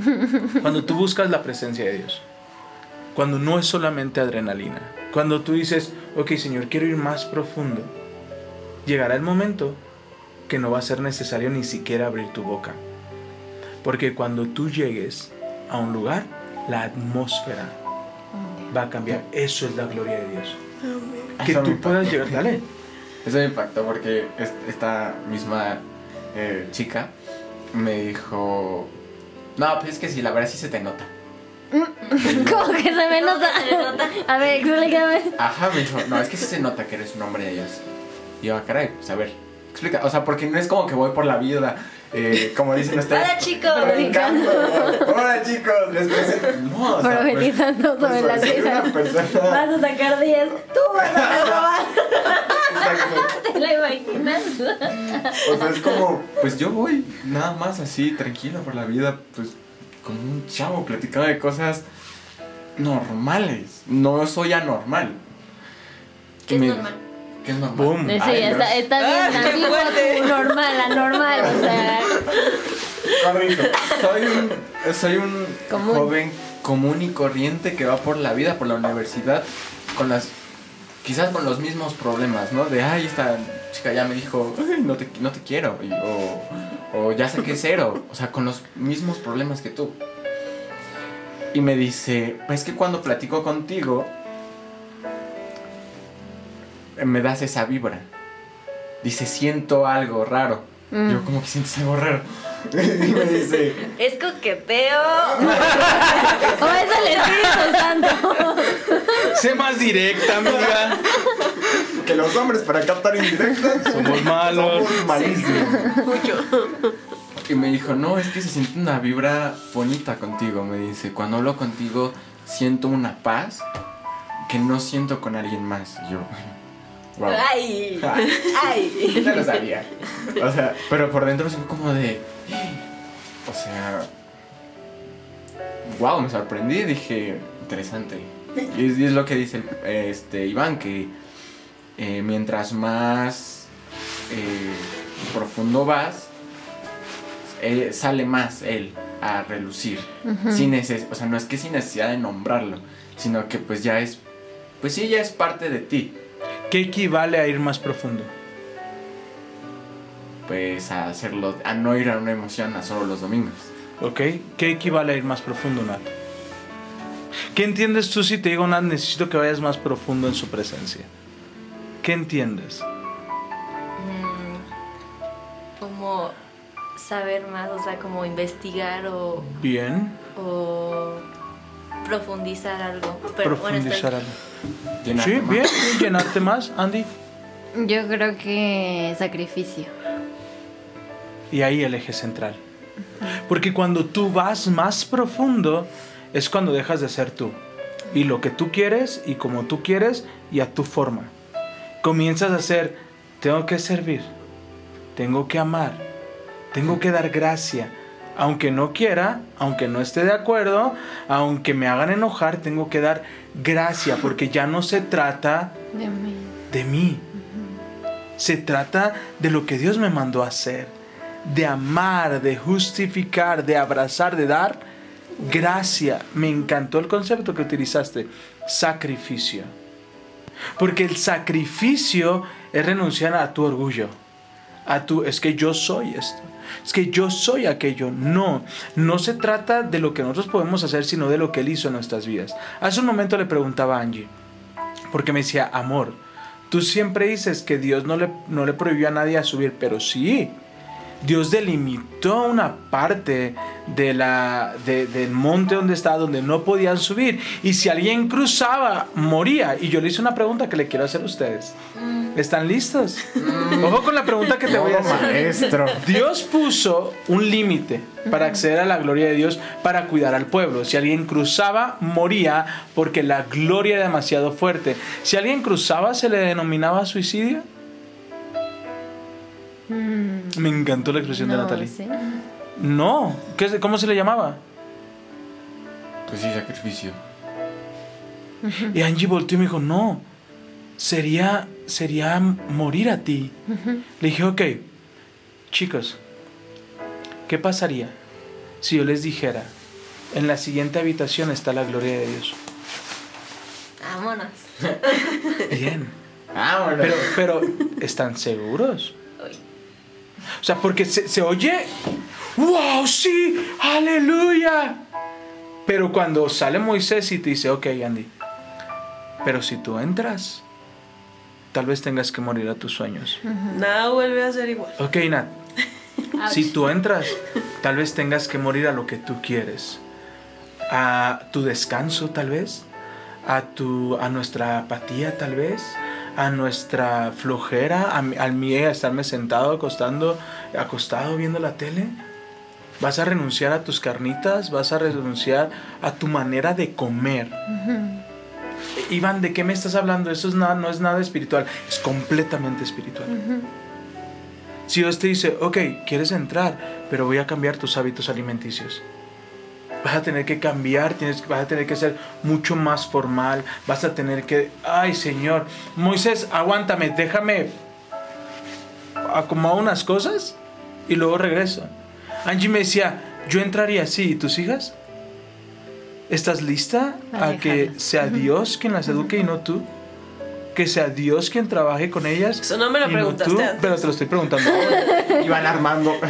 Cuando tú buscas la presencia de Dios. Cuando no es solamente adrenalina. Cuando tú dices, ok, Señor, quiero ir más profundo. Llegará el momento que no va a ser necesario ni siquiera abrir tu boca. Porque cuando tú llegues a un lugar, la atmósfera va a cambiar. Eso es la gloria de Dios. Que Eso me tú puedas llegar. Dale. Eso me impactó porque es- esta misma eh, chica me dijo, no, pues es que sí, la verdad sí se te nota. ¿Cómo que se me nota? Se me nota. A ver, explícame. Ajá, me dijo, no, es que sí se nota que eres un hombre de Dios. Y yo, "Ah, caray, pues a ver, explica, o sea, porque no es como que voy por la vida, eh, como dicen ustedes. Hola chicos. predicando, Hola chicos, les presento. No, o sea, pues, Profetizando sobre la soy vida. una persona. Vas a sacar 10. Tú vas a robar. Exacto. ¿Te la imaginas? O sea, es como, pues yo voy nada más así, tranquilo por la vida, pues como un chavo platicando de cosas normales. No soy anormal. ¿Qué es me- normal? ¿Qué es normal? Boom. Sí, Ay, está, está bien Ah, fuerte. tu normal, anormal, o sea. Soy un, soy un Común. joven común y corriente que va por la vida, por la universidad, con las. Quizás con los mismos problemas, ¿no? De, ay, esta chica ya me dijo, "Ay, no te, no te quiero. y- o, o ya saqué cero. O sea, con los mismos problemas que tú. Y me dice, pues que cuando platico contigo, me das esa vibra. Dice, siento algo raro. Mm. Yo, como que sientes algo raro. y me dice, Es coqueteo. O es el Espíritu Santo. Sé más directa, amiga. que los hombres para captar indirectas Somos malos. somos malísimos. Mucho. Y me dijo, no, es que se siente una vibra bonita contigo. Me dice, cuando hablo contigo siento una paz que no siento con alguien más. Y yo, Wow. Ay, ay. No lo sabía. O sea, pero por dentro fue como de. O sea. Wow, me sorprendí. Dije, interesante. Y es, y es lo que dice el- este Iván, que eh, mientras más eh, profundo vas, eh, sale más él a relucir. sin neces- o sea, no es que sin necesidad de nombrarlo, sino que pues ya es. Pues sí, ya es parte de ti. ¿Qué equivale a ir más profundo? Pues a hacerlo, a no ir a una emoción a solo los domingos. ¿Ok? ¿Qué equivale a ir más profundo, Nat? ¿Qué entiendes tú si te digo, Nat, necesito que vayas más profundo en su presencia? ¿Qué entiendes? Mm, Como saber más, o sea, como investigar o, Bien. o profundizar algo. Pero, bueno, Profundizar algo. Llenarte Sí, más. bien. Llenarte más, Andy. Yo creo que sacrificio. Y ahí el eje central. Porque cuando tú vas más profundo, es cuando dejas de ser tú. Y lo que tú quieres y como tú quieres y a tu forma. Comienzas a hacer, tengo que servir, tengo que amar, tengo que dar gracia. Aunque no quiera, aunque no esté de acuerdo, aunque me hagan enojar, tengo que dar gracia. Porque ya no se trata De mí. de mí. Se trata de lo que Dios me mandó a hacer. De amar, de justificar, de abrazar, de dar gracia. Me encantó el concepto que utilizaste. Sacrificio. Porque el sacrificio es renunciar a tu orgullo. A tu, es que yo soy esto. Es que yo soy aquello. No, no se trata de lo que nosotros podemos hacer, sino de lo que Él hizo en nuestras vidas. Hace un momento le preguntaba a Angie, porque me decía, amor, tú siempre dices que Dios no le, no le prohibió a nadie a subir, pero sí. Dios delimitó una parte de del monte donde estaba, donde no podían subir. Y si alguien cruzaba, moría. Y yo le hice una pregunta que le quiero hacer a ustedes. ¿Están listos? Ojo con la pregunta que te voy a hacer. maestro. Dios puso un límite para acceder a la gloria de Dios para cuidar al pueblo. Si alguien cruzaba, moría porque la gloria era demasiado fuerte. Si alguien cruzaba, se le denominaba suicidio. Me encantó la expresión de No, Natalie. sí. No, ¿Qué se- ¿cómo se le llamaba? Pues sí, sacrificio. Y Angie volteó y me dijo, no, sería, sería morir a ti. Le dije, ok, chicos, ¿qué pasaría si yo les dijera, en la siguiente habitación está la gloria de Dios? Vámonos. Bien, bueno. pero, pero ¿están seguros? O sea, porque se, se oye, wow, sí, aleluya. Pero cuando sale Moisés y te dice, ok, Andy, pero si tú entras, tal vez tengas que morir a tus sueños. Nada vuelve a ser igual. Ok, Nat, si tú entras, tal vez tengas que morir a lo que tú quieres. A tu descanso, tal vez. A, tu, a nuestra apatía, tal vez. A nuestra flojera, a, al miedo a estarme sentado, acostando, acostado viendo la tele. Vas a renunciar a tus carnitas, vas a renunciar a tu manera de comer. Iván, ¿de qué me estás hablando? Eso es nada, no es nada espiritual, es completamente espiritual. Si Dios te dice, ok, quieres entrar, pero voy a cambiar tus hábitos alimenticios. Vas a tener que cambiar, tienes, vas a tener que ser mucho más formal, vas a tener que, ay Señor, Moisés, aguántame, déjame acomodar unas cosas y luego regreso. Angie me decía, yo entraría así, ¿y tus hijas? ¿Estás lista a que sea Dios quien las eduque y no tú? Que sea Dios quien trabaje con ellas. Eso no me lo y preguntaste tú, antes. Pero te lo estoy preguntando. ahora. Iban armando.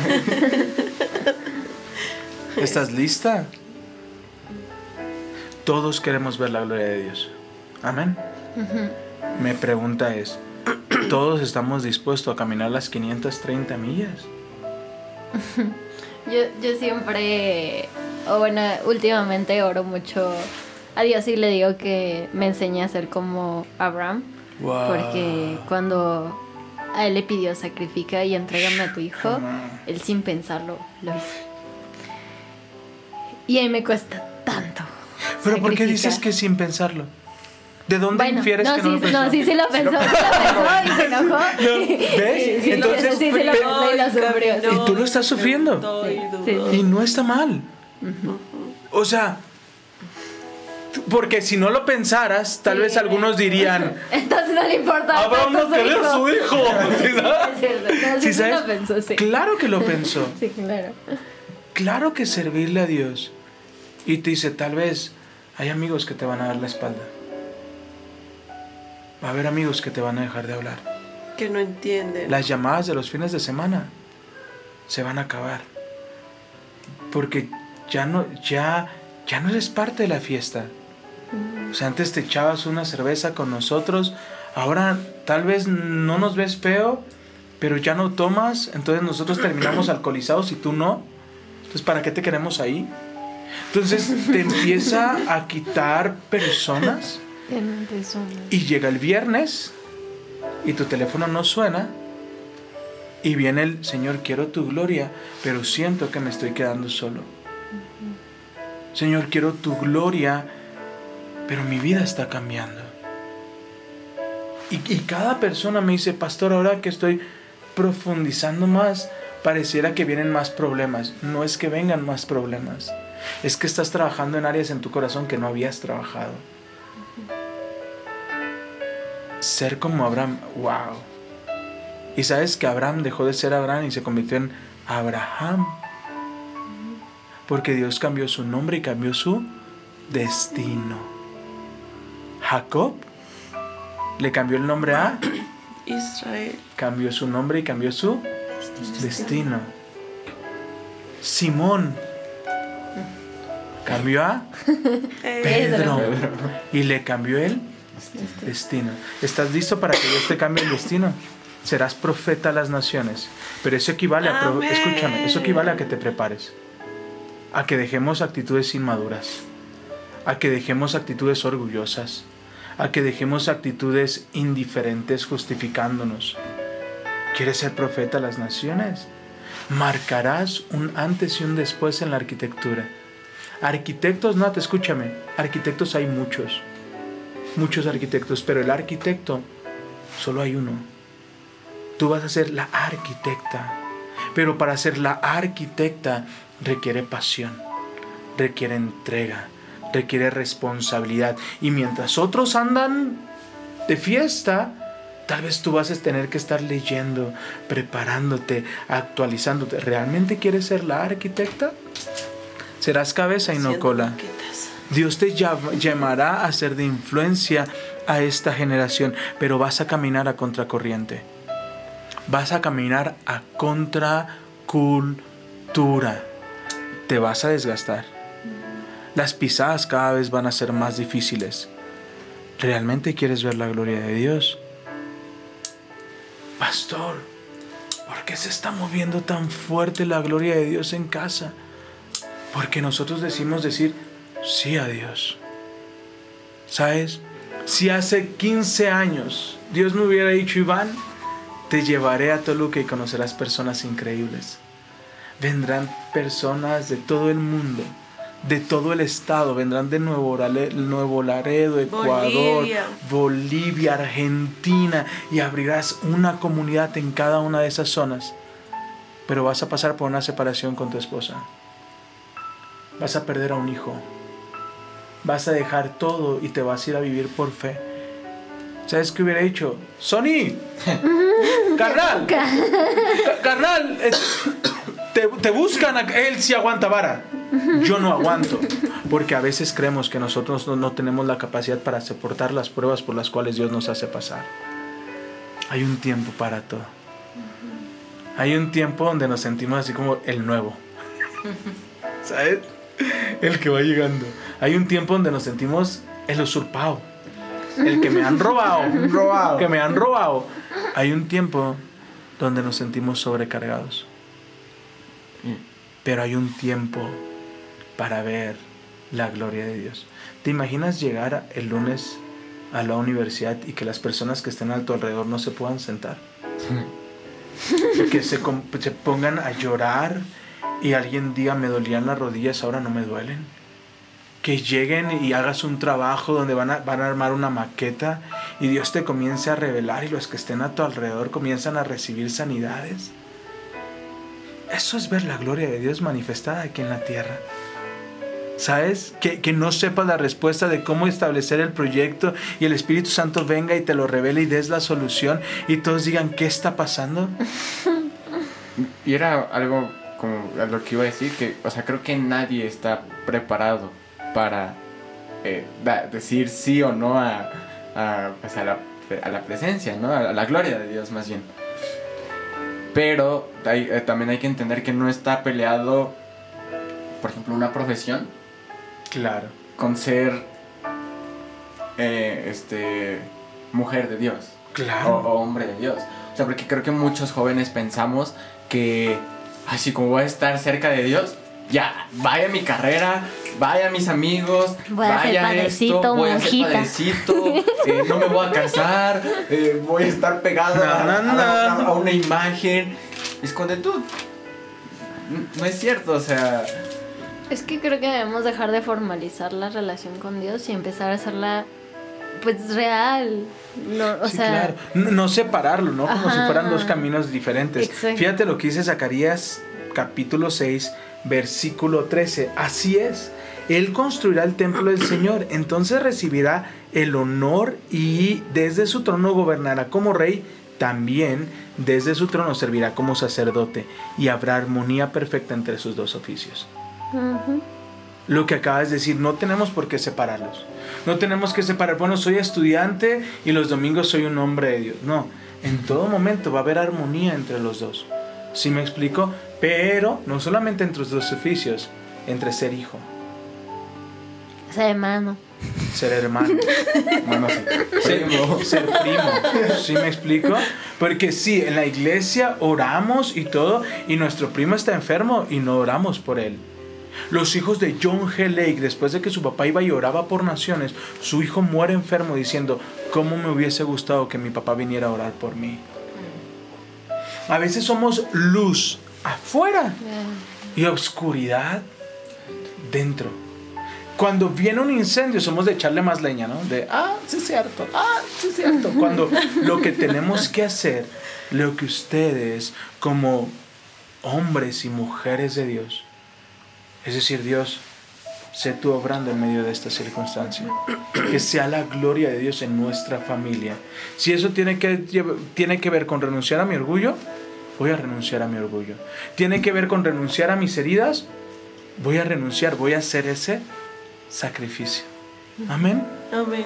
¿Estás lista? Todos queremos ver la gloria de Dios. Amén. Mi pregunta es, ¿todos estamos dispuestos a caminar las 530 millas? Yo, yo siempre, o bueno, últimamente oro mucho a Dios y le digo que me enseñe a ser como Abraham. Wow. Porque cuando a él le pidió sacrifica y entrégame a tu hijo, él sin pensarlo lo hizo. Y a mí me cuesta tanto. Pero ¿por qué dices que sin pensarlo? ¿De dónde Bueno, infieres no, que no lo sí, pensó? no, sí, sí lo pensó, sí lo pensó y se enojó. ¿ves? Sí, Entonces, sí, sí, sí lo pensó y lo sufrió. Y tú lo estás sufriendo. Sí, sí. Y no está mal. O sea, porque si no lo pensaras, tal Sí. vez algunos dirían, Entonces no le importa. Abraham no tanto quería a su hijo. ¿Sí sabes? Es cierto, no, sí, ¿Sí sí sabes? lo pensó, sí. Claro que lo pensó. Sí, claro. Claro que servirle a Dios. Y te dice, tal vez hay amigos que te van a dar la espalda. Va a haber amigos que te van a dejar de hablar. Que no entienden. Las llamadas de los fines de semana se van a acabar. Porque ya no, ya, ya no eres parte de la fiesta. O sea, antes te echabas una cerveza con nosotros. Ahora tal vez no nos ves feo, pero ya no tomas. Entonces nosotros terminamos alcoholizados y tú no. Entonces, ¿para qué te queremos ahí? Entonces te empieza a quitar personas. Y llega el viernes y tu teléfono no suena y viene el Señor, quiero tu gloria, pero siento que me estoy quedando solo. Señor, quiero tu gloria, pero mi vida está cambiando. Y, cada persona me dice, pastor, ahora que estoy profundizando más, pareciera que vienen más problemas. No es que vengan más problemas, es que estás trabajando en áreas en tu corazón que no habías trabajado ser como Abraham, wow. Y sabes que Abraham dejó de ser Abraham y se convirtió en Abraham. Porque Dios cambió su nombre y cambió su destino. Jacob le cambió el nombre a, Israel. cambió su nombre y cambió su destino. Simón cambió a Pedro y le cambió el destino. ¿Estás listo para que Dios te cambie el destino? Serás profeta a las naciones. Pero eso equivale a... Escúchame, eso equivale a que te prepares. A que dejemos actitudes inmaduras. A que dejemos actitudes orgullosas. A que dejemos actitudes indiferentes justificándonos. ¿Quieres ser profeta a las naciones? Marcarás un antes y un después en la arquitectura. Arquitectos, no, te escúchame. Arquitectos hay muchos muchos arquitectos, pero el arquitecto solo hay uno. Tú vas a ser la arquitecta, pero para ser la arquitecta requiere pasión, requiere entrega, requiere responsabilidad. Y mientras otros andan de fiesta, tal vez tú vas a tener que estar leyendo, preparándote, actualizándote. ¿Realmente quieres ser la arquitecta? Serás cabeza y no cola. Dios te llam- llamará a ser de influencia a esta generación, pero vas a caminar a contracorriente. Vas a caminar a contracultura. Te vas a desgastar. Las pisadas cada vez van a ser más difíciles. ¿Realmente quieres ver la gloria de Dios? Pastor, ¿por qué se está moviendo tan fuerte la gloria de Dios en casa? Porque nosotros decimos decir sí a Dios. ¿Sabes? Si hace 15 años Dios me hubiera dicho, Iván, te llevaré a Toluca y conocerás personas increíbles. Vendrán personas de todo el mundo, de todo el estado, vendrán de Nuevo, Nuevo Laredo, Ecuador, Bolivia. Bolivia, Argentina, y abrirás una comunidad en cada una de esas zonas. Pero vas a pasar por una separación con tu esposa. Vas a perder a un hijo. Vas a dejar todo y te vas a ir a vivir por fe. ¿Sabes qué hubiera dicho? Sony, carnal, ca- carnal, te, te buscan, a- él sí aguanta vara. Yo no aguanto, porque a veces creemos que nosotros no, no tenemos la capacidad para soportar las pruebas por las cuales Dios nos hace pasar. Hay un tiempo para todo. Hay un tiempo donde nos sentimos así como el nuevo. ¿Sabes? El que va llegando. Hay un tiempo donde nos sentimos el usurpado. El que me han robado. Robado. Que me han robado. Hay un tiempo donde nos sentimos sobrecargados. Pero hay un tiempo para ver la gloria de Dios. ¿Te imaginas llegar el lunes a la universidad y que las personas que estén a tu alrededor no se puedan sentar? que se, pongan a llorar y alguien diga me dolían las rodillas, ahora no me duelen. que lleguen y hagas un trabajo donde van a, van a armar una maqueta y Dios te comience a revelar y los que estén a tu alrededor comienzan a recibir sanidades. Eso es ver la gloria de Dios manifestada aquí en la tierra. ¿Sabes? Que, que, no sepas la respuesta de cómo establecer el proyecto y el Espíritu Santo venga y te lo revele y des la solución y todos digan, ¿qué está pasando? Y era algo como lo que iba a decir, que, o sea, creo que nadie está preparado para eh, decir sí o no a, a, pues a, la, a, la, presencia, ¿no? A la gloria de Dios más bien. Pero hay, eh, también hay que entender que no está peleado, por ejemplo, una profesión. Claro. Con ser eh, este, mujer de Dios. Claro. O, o, hombre de Dios. O sea, porque creo que muchos jóvenes pensamos que, así como voy a estar cerca de Dios, ya, vaya mi carrera, vaya mis amigos, voy a vaya ser padrecito, esto, voy monjita. a ser padrecito, eh, no me voy a casar, eh, voy a estar pegado a, a- a una imagen. Es cuando tú. No es cierto, o sea. Es que creo que debemos dejar de formalizar la relación con Dios y empezar a hacerla pues real. No, o Sí, sea, claro. No, no separarlo, ¿no? Como si fueran dos caminos diferentes. Exacto. Fíjate lo que dice Zacarías capítulo 6, versículo 13. Así es. Él construirá el templo del Señor, entonces recibirá el honor y desde su trono gobernará como rey, también desde su trono servirá como sacerdote y habrá armonía perfecta entre sus dos oficios. Lo que acabas de decir, no tenemos por qué separarlos. No tenemos que separar, bueno, soy estudiante y los domingos soy un hombre de Dios. No, en todo momento va a haber armonía entre los dos. ¿Sí me explico? Pero no solamente entre los dos oficios, entre ser hijo, Ser hermano. ser hermano, Bueno, sí. ser, ser primo. ¿Sí me explico? Porque sí, en la iglesia oramos y todo, y nuestro primo está enfermo y no oramos por él. Los hijos de John G. Lake, después de que su papá iba y oraba por naciones, su hijo muere enfermo diciendo, ¿cómo me hubiese gustado que mi papá viniera a orar por mí? A veces somos luz afuera y obscuridad dentro. Cuando viene un incendio somos de echarle más leña, ¿no? De, ah, sí es cierto, ah, sí es cierto. Cuando lo que tenemos que hacer, lo que ustedes como hombres y mujeres de Dios, es decir, Dios, sé tú obrando en medio de esta circunstancia. Que sea la gloria de Dios en nuestra familia. Si eso tiene que, tiene que ver con renunciar a mi orgullo, voy a renunciar a mi orgullo. Tiene que ver con renunciar a mis heridas, voy a renunciar, voy a hacer ese sacrificio. Amén. Amén.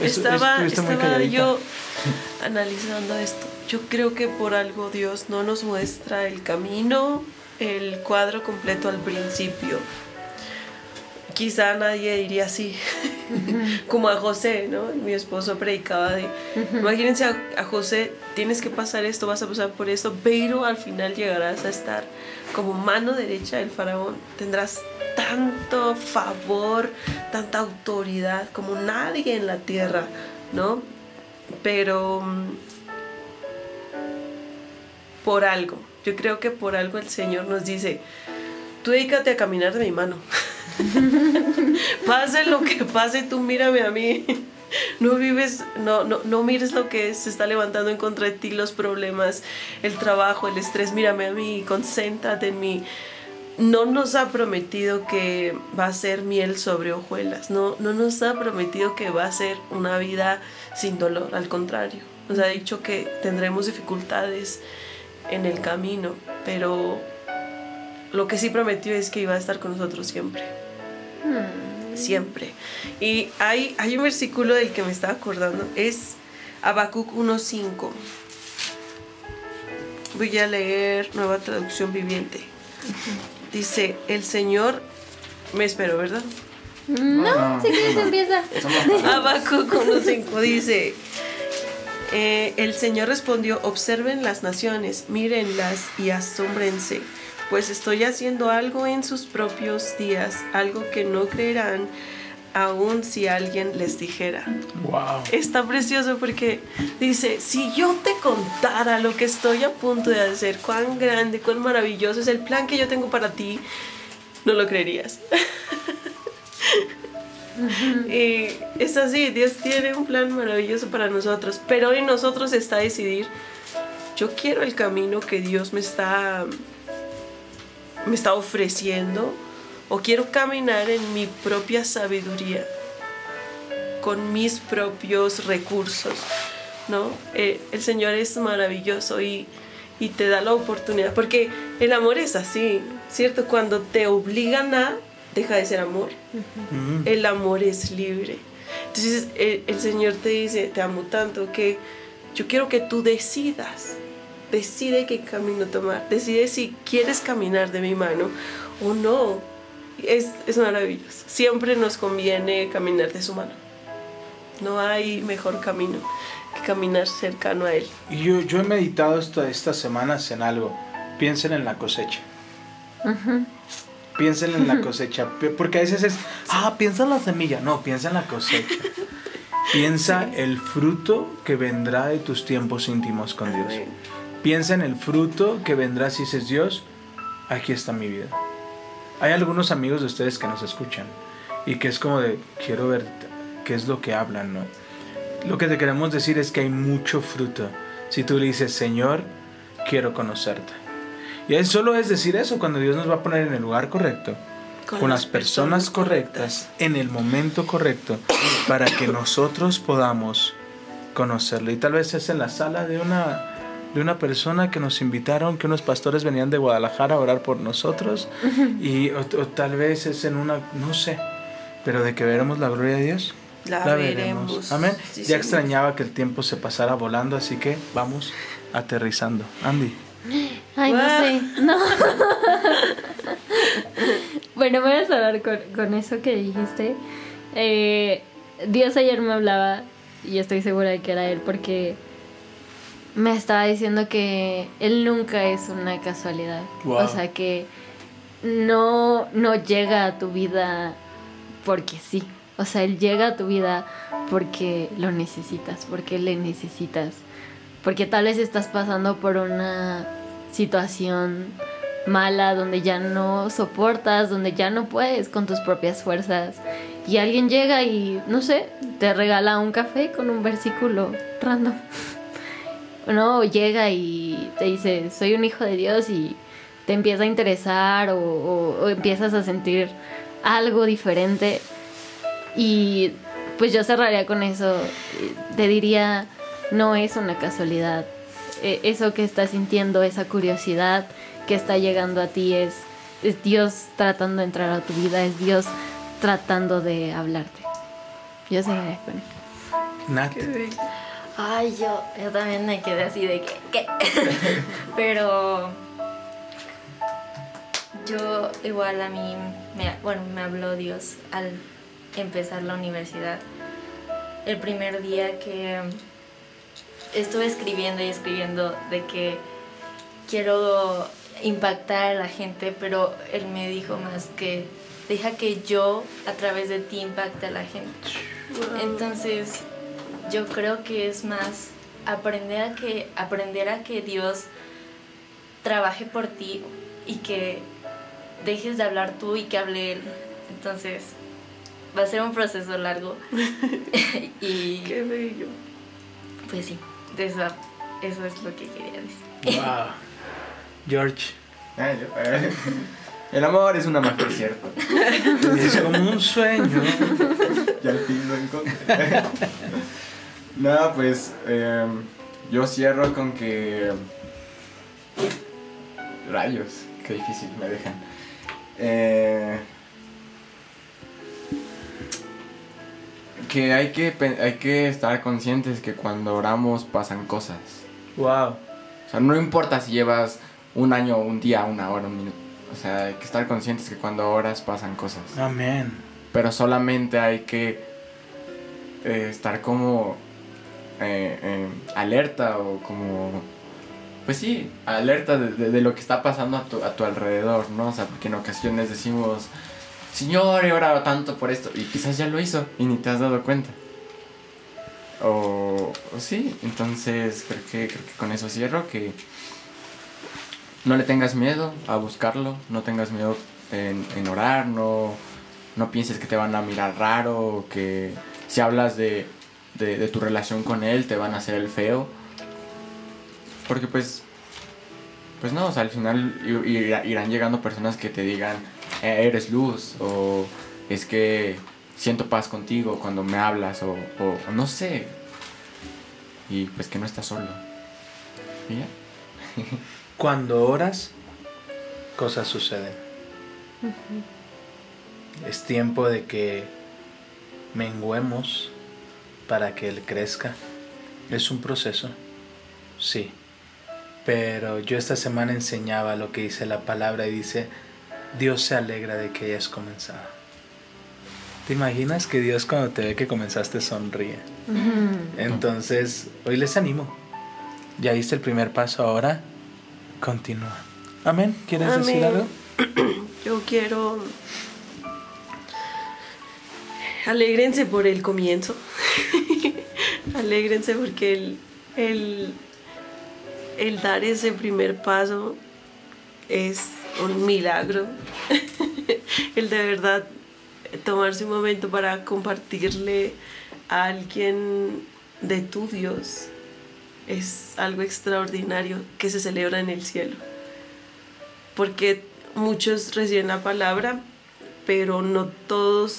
Eso- estaba estaba yo analizando esto. Yo creo que por algo Dios no nos muestra el camino, el cuadro completo al principio. Quizá nadie diría así, como a José, ¿no? Mi esposo predicaba de, imagínense a, a José, tienes que pasar esto, vas a pasar por esto, pero al final llegarás a estar como mano derecha del faraón, tendrás tanto favor, tanta autoridad como nadie en la tierra, ¿no? Pero mm, por algo, yo creo que por algo el Señor nos dice, tú dedícate a caminar de mi mano. pase lo que pase, tú mírame a mí. No vives, no, no, no mires lo que se está levantando en contra de ti, los problemas, el trabajo, el estrés, mírame a mí, concéntrate en mí. No nos ha prometido que va a ser miel sobre hojuelas, no, no nos ha prometido que va a ser una vida sin dolor, al contrario. Nos ha dicho que tendremos dificultades en el camino, pero lo que sí prometió es que iba a estar con nosotros siempre siempre. Y hay, hay un versículo del que me estaba acordando, es Habacuc 1.5. Voy a leer nueva traducción viviente. Dice, el Señor me espero, ¿verdad? No, No, si quieres empieza. Habacuc 1.5 dice, eh, el Señor respondió, observen las naciones, mírenlas y asómbrense, pues estoy haciendo algo en sus propios días, algo que no creerán aun si alguien les dijera. Wow. Está precioso porque dice, si yo te contara lo que estoy a punto de hacer, cuán grande, cuán maravilloso es el plan que yo tengo para ti, no lo creerías. y es así, Dios tiene un plan maravilloso para nosotros, pero en nosotros está decidir, yo quiero el camino que Dios me está, me está ofreciendo o quiero caminar en mi propia sabiduría, con mis propios recursos, ¿no? Eh, el Señor es maravilloso y, y te da la oportunidad, porque el amor es así, ¿cierto? Cuando te obligan a, deja de ser amor. El amor es libre. Entonces el, el Señor te dice, te amo tanto que yo quiero que tú decidas, decide qué camino tomar, decide si quieres caminar de mi mano o no. Es, es maravilloso. Siempre nos conviene caminar de su mano. No hay mejor camino que caminar cercano a Él. Y yo, yo he meditado esta- estas semanas en algo. Piensen en la cosecha. Piensen en la cosecha. Porque a veces es, ah, piensa en la semilla. No, piensa en la cosecha. Piensa el fruto que vendrá de tus tiempos íntimos con Dios. Amén. Piensa en el fruto que vendrá si dices, Dios, aquí está mi vida. Hay algunos amigos de ustedes que nos escuchan y que es como de, quiero ver qué es lo que hablan, ¿no? Lo que te queremos decir es que hay mucho fruto. Si tú le dices, Señor, quiero conocerte. Y es solo es decir eso cuando Dios nos va a poner en el lugar correcto, con, las personas correctas, en el momento correcto, para que nosotros podamos conocerle. Y tal vez es en la sala de una, de una persona que nos invitaron, que unos pastores venían de Guadalajara a orar por nosotros, y, o, o tal vez es en una, no sé, pero de que veremos la gloria de Dios. La veremos. Amén. Sí, ya Señor. extrañaba que el tiempo se pasara volando, así que vamos aterrizando. Andy. Ay, no sé. No. bueno, voy a cerrar con, con eso que dijiste. Eh, Dios ayer me hablaba y estoy segura de que era él porque me estaba diciendo que él nunca es una casualidad. Wow. O sea que no, no llega a tu vida porque sí. O sea, él llega a tu vida porque lo necesitas, porque le necesitas. Porque tal vez estás pasando por una situación mala donde ya no soportas, donde ya no puedes con tus propias fuerzas. Y alguien llega y, no sé, te regala un café con un versículo random. ¿No? O llega y te dice, soy un hijo de Dios y te empieza a interesar o, o- o empiezas a sentir algo diferente. Y pues yo cerraría con eso. Te diría, no es una casualidad. E- Eso que estás sintiendo, esa curiosidad que está llegando a ti es, es Dios tratando de entrar a tu vida, es Dios tratando de hablarte. Yo cerraría con eso. Nat. Ay, yo, yo también me quedé así de que, ¿qué? Pero yo igual a mí, me, bueno, me habló Dios al empezar la universidad. El primer día que estuve escribiendo y escribiendo de que quiero impactar a la gente, pero él me dijo más que deja que yo a través de ti impacte a la gente. Entonces, yo creo que es más aprender a que aprender a que Dios trabaje por ti y que dejes de hablar tú y que hable él. Entonces, va a ser un proceso largo. y Qué bello. pues sí, de eso, eso es lo que quería decir. Wow. George. Ah, eh, El amor es una magia, ¿cierto? Es como un sueño. Ya al fin lo encontré. Nada, pues eh, yo cierro con que. Rayos, qué difícil me dejan. Eh, que hay que hay que estar conscientes que cuando oramos pasan cosas. Wow. O sea, no importa si llevas un año, un día, una hora, un minuto. O sea, hay que estar conscientes que cuando oras pasan cosas Amén. pero solamente hay que eh, estar como eh, eh, alerta o como pues sí alerta de, de- lo que está pasando a tu, a tu alrededor no o sea porque en ocasiones decimos señor he orado tanto por esto y quizás ya lo hizo y ni te has dado cuenta. O, o sí entonces creo que creo que con eso cierro que no le tengas miedo a buscarlo no tengas miedo en, en orar no no pienses que te van a mirar raro que si hablas de, de, de tu relación con él te van a hacer el feo. Porque pues, pues no, o sea, al final irán llegando personas que te digan, "Eh, eres luz o es que siento paz contigo cuando me hablas o, o- o no sé. Y pues que no estás solo. Y ya. Cuando oras, cosas suceden. Es tiempo de que menguemos para que Él crezca. Es un proceso, sí. Pero yo esta semana enseñaba lo que dice la palabra y dice, Dios se alegra de que hayas comenzado. ¿Te imaginas que Dios cuando te ve que comenzaste sonríe? Entonces, hoy les animo. Ya diste el primer paso, ahora continúa. Amén. ¿Quieres decir algo? Yo quiero. Alégrense por el comienzo. Alégrense porque el, el, el dar ese primer paso es un milagro. el de verdad tomarse un momento para compartirle a alguien de tu Dios es algo extraordinario que se celebra en el cielo porque muchos reciben la palabra, pero no todos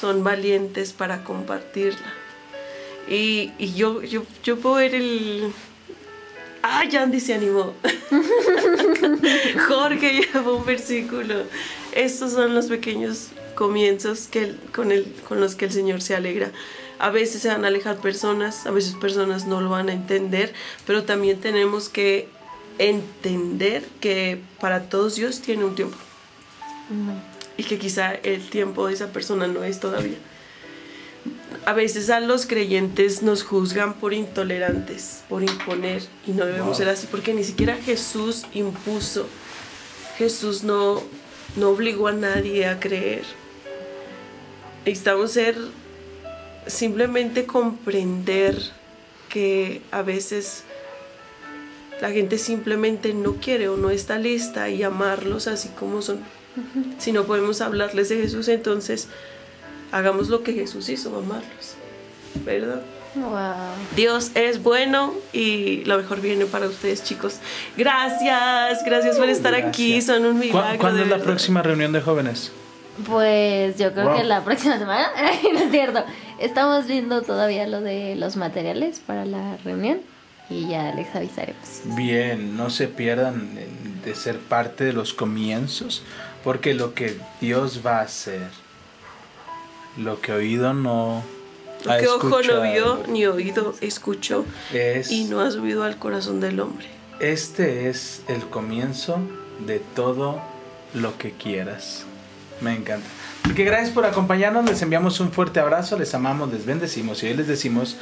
son valientes para compartirla. Y, y yo, yo, yo puedo ver el... Ah, Yandy se animó. Jorge llevó un versículo. Estos son los pequeños comienzos que, el- con, el, con los que el Señor se alegra. A veces se van a alejar personas, a veces personas no lo van a entender, pero también tenemos que entender que para todos Dios tiene un tiempo y que quizá el tiempo de esa persona no es todavía. A veces a los creyentes nos juzgan por intolerantes, por imponer, y no debemos ser así, porque ni siquiera Jesús impuso, Jesús no, no obligó a nadie a creer. Necesitamos ser simplemente comprender que a veces la gente simplemente no quiere o no está lista y amarlos así como son. Si no podemos hablarles de Jesús, entonces hagamos lo que Jesús hizo, amarlos. ¿Verdad? Wow. Dios es bueno y lo mejor viene para ustedes, chicos. Gracias, gracias por estar aquí. Son un ¿Cu- milagro. ¿Cuándo es la próxima reunión de jóvenes? Pues yo creo Wow. que la próxima semana, no es cierto, estamos viendo todavía lo de los materiales para la reunión y ya les avisaremos. Bien, no se pierdan de ser parte de los comienzos, porque lo que Dios va a hacer, lo que oído no Lo que ojo no vio, ni oído escuchó, es y no ha subido al corazón del hombre. este es el comienzo de todo lo que quieras. Me encanta. Así que gracias por acompañarnos, les enviamos un fuerte abrazo, les amamos, les bendecimos y hoy les decimos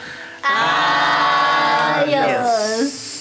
Adiós.